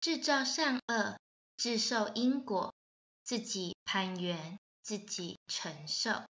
制造善恶，自受因果，自己攀缘，自己承受。